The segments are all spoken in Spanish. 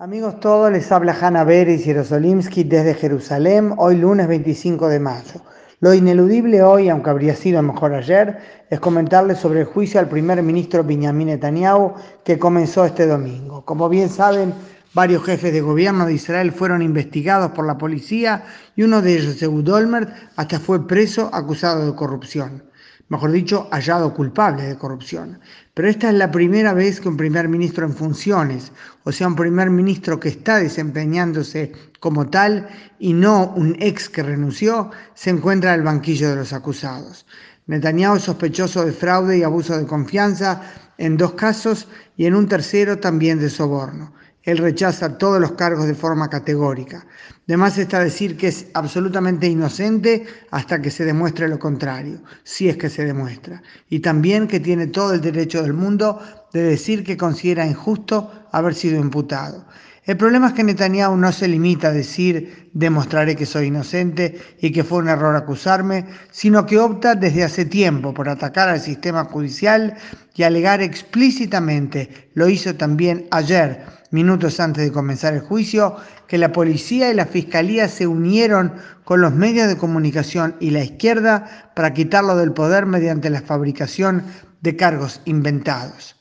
Amigos todos, les habla Hanna Beres y Jerosolimsky desde Jerusalén, hoy lunes 25 de mayo. Lo ineludible hoy, aunque habría sido mejor ayer, es comentarles sobre el juicio al primer ministro Benjamin Netanyahu que comenzó este domingo. Como bien saben, varios jefes de gobierno de Israel fueron investigados por la policía y uno de ellos, Ehud Olmert, hasta fue preso acusado de corrupción mejor dicho, hallado culpable de corrupción. Pero esta es la primera vez que un primer ministro en funciones, o sea, un primer ministro que está desempeñándose como tal y no un ex que renunció, se encuentra en el banquillo de los acusados. Netanyahu es sospechoso de fraude y abuso de confianza en dos casos y en un tercero también de soborno. Él rechaza todos los cargos de forma categórica. Además está decir que es absolutamente inocente hasta que se demuestre lo contrario, si es que se demuestra. Y también que tiene todo el derecho del mundo de decir que considera injusto haber sido imputado. El problema es que Netanyahu no se limita a decir demostraré que soy inocente y que fue un error acusarme, sino que opta desde hace tiempo por atacar al sistema judicial y alegar explícitamente, lo hizo también ayer, minutos antes de comenzar el juicio, que la policía y la fiscalía se unieron con los medios de comunicación y la izquierda para quitarlo del poder mediante la fabricación de cargos inventados.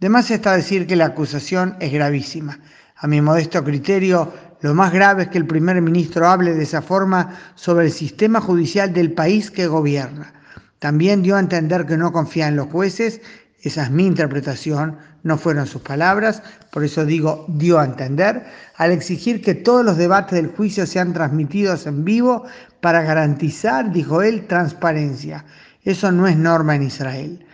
Además está decir que la acusación es gravísima. A mi modesto criterio, lo más grave es que el primer ministro hable de esa forma sobre el sistema judicial del país que gobierna. También dio a entender que no confía en los jueces, esa es mi interpretación, no fueron sus palabras, por eso digo dio a entender, al exigir que todos los debates del juicio sean transmitidos en vivo para garantizar, dijo él, transparencia. Eso no es norma en Israel.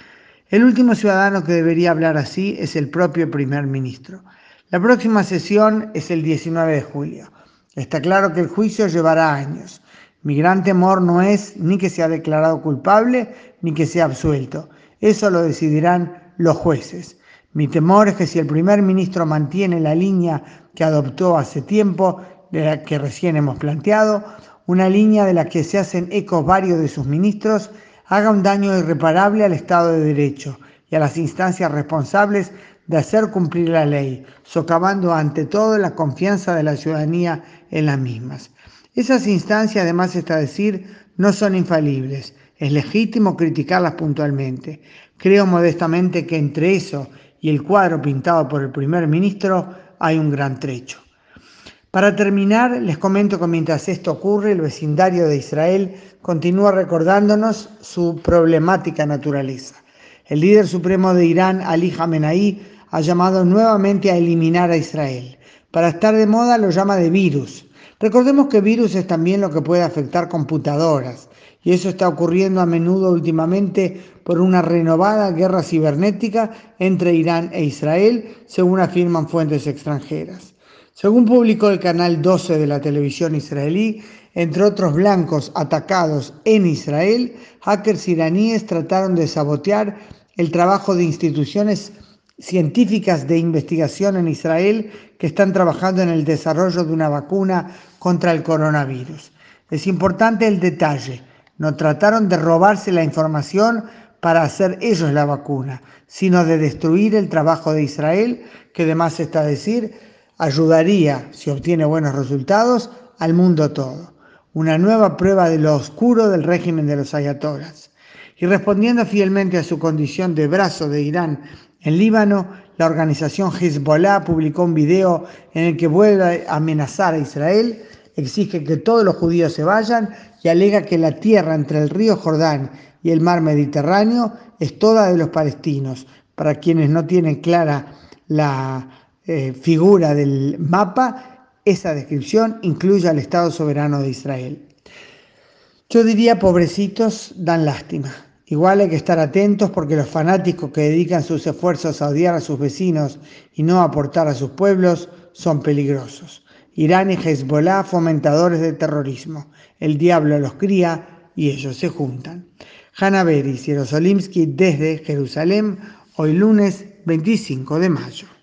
El último ciudadano que debería hablar así es el propio primer ministro. La próxima sesión es el 19 de julio. Está claro que el juicio llevará años. Mi gran temor no es ni que sea declarado culpable ni que sea absuelto. Eso lo decidirán los jueces. Mi temor es que si el primer ministro mantiene la línea que adoptó hace tiempo, de la que recién hemos planteado, una línea de la que se hacen ecos varios de sus ministros, haga un daño irreparable al Estado de Derecho y a las instancias responsables de hacer cumplir la ley, socavando ante todo la confianza de la ciudadanía en las mismas. Esas instancias, además está decir, no son infalibles. Es legítimo criticarlas puntualmente. Creo modestamente que entre eso y el cuadro pintado por el primer ministro hay un gran trecho. Para terminar, les comento que mientras esto ocurre, el vecindario de Israel continúa recordándonos su problemática naturaleza. El líder supremo de Irán, Ali Khamenei, ha llamado nuevamente a eliminar a Israel. Para estar de moda lo llama de virus. Recordemos que virus es también lo que puede afectar computadoras y eso está ocurriendo a menudo últimamente por una renovada guerra cibernética entre Irán e Israel, según afirman fuentes extranjeras. Según publicó el canal 12 de la televisión israelí, entre otros blancos atacados en Israel, hackers iraníes trataron de sabotear el trabajo de instituciones científicas de investigación en Israel que están trabajando en el desarrollo de una vacuna contra el coronavirus. Es importante el detalle, no trataron de robarse la información para hacer ellos la vacuna, sino de destruir el trabajo de Israel, que además está decir, ayudaría, si obtiene buenos resultados, al mundo todo. Una nueva prueba de lo oscuro del régimen de los ayatoras. Y respondiendo fielmente a su condición de brazo de Irán en Líbano, la organización Hezbollah publicó un video en el que vuelve a amenazar a Israel, exige que todos los judíos se vayan y alega que la tierra entre el río Jordán y el mar Mediterráneo es toda de los palestinos. Para quienes no tienen clara la eh, figura del mapa, esa descripción incluye al Estado soberano de Israel. Yo diría, pobrecitos, dan lástima. Igual hay que estar atentos porque los fanáticos que dedican sus esfuerzos a odiar a sus vecinos y no aportar a sus pueblos son peligrosos. Irán y Hezbollah fomentadores del terrorismo. El diablo los cría y ellos se juntan. Hanna Beris y Jerosolimsky desde Jerusalén, hoy lunes 25 de mayo.